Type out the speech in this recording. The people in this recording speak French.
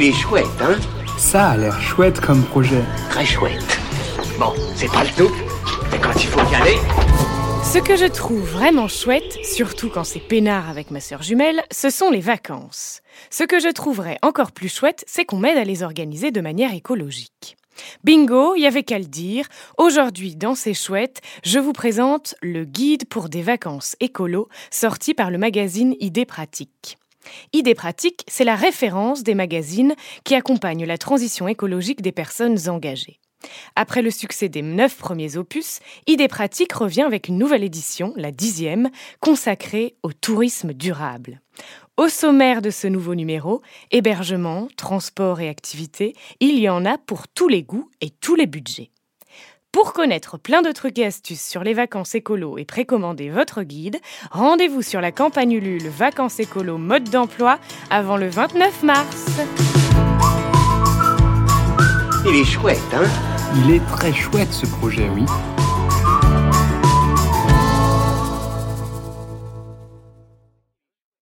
Il est chouette, hein Ça a l'air chouette comme projet. Très chouette. Bon, c'est pas le tout, mais quand il faut y aller... Ce que je trouve vraiment chouette, surtout quand c'est peinard avec ma sœur jumelle, ce sont les vacances. Ce que je trouverais encore plus chouette, c'est qu'on m'aide à les organiser de manière écologique. Bingo, il y avait qu'à le dire. Aujourd'hui, dans C'est chouette, je vous présente le guide pour des vacances écolo sorti par le magazine Idées pratiques. Idées pratiques, c'est la référence des magazines qui accompagnent la transition écologique des personnes engagées. Après le succès des neuf premiers opus, Idées pratiques revient avec une nouvelle édition, la dixième, consacrée au tourisme durable. Au sommaire de ce nouveau numéro, hébergement, transport et activités, il y en a pour tous les goûts et tous les budgets. Pour connaître plein de trucs et astuces sur les vacances écolo et précommander votre guide, rendez-vous sur la campagne Ulule Vacances écolo mode d'emploi avant le 29 mars. Il est chouette, hein? Il est très chouette ce projet, oui.